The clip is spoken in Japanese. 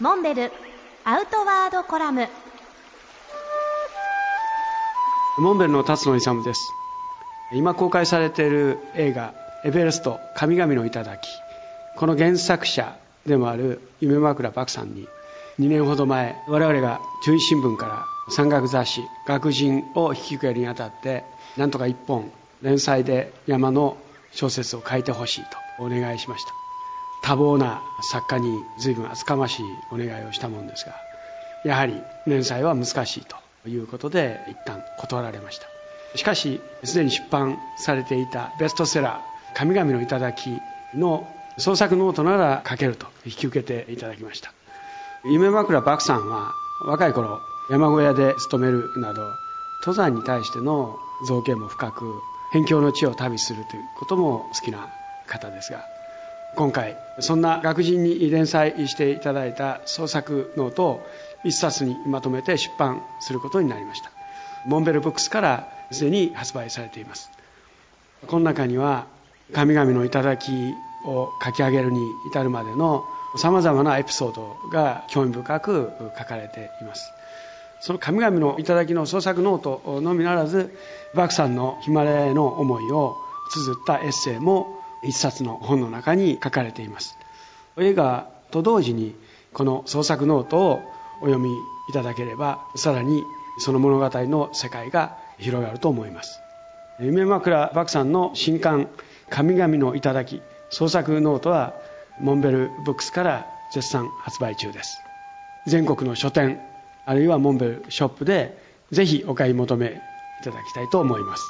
モンベルアウトワードコラム。モンベルの辰野勇です。今公開されている映画「エベレスト神々の頂」この原作者でもある夢枕漠さんに2年ほど前我々が中日新聞から山岳雑誌「学人」を引き受けるにあたってなんとか一本連載で山の小説を書いてほしいとお願いしました。多忙な作家に随分厚かましいお願いをしたもんですがやはり連載は難しいということで一旦断られました。しかしすでに出版されていたベストセラー「神々の頂」の創作ノートなら書けると引き受けていただきました。夢枕漠さんは若い頃山小屋で勤めるなど登山に対しての造形も深く辺境の地を旅するということも好きな方ですが今回そんな学人に連載していただいた創作ノートを一冊にまとめて出版することになりました。モンベルブックスからすでに発売されています。この中には神々の頂を書き上げるに至るまでのさまざまなエピソードが興味深く書かれています。その神々の頂の創作ノートのみならず獏さんのヒマラヤへの思いを綴ったエッセイも一冊の本の中に書かれています。映画と同時にこの創作ノートをお読みいただければさらにその物語の世界が広がると思います。夢枕獏さんの新刊「神々の頂創作ノート」はモンベルブックスから絶賛発売中です。全国の書店あるいはモンベルショップでぜひお買い求めいただきたいと思います。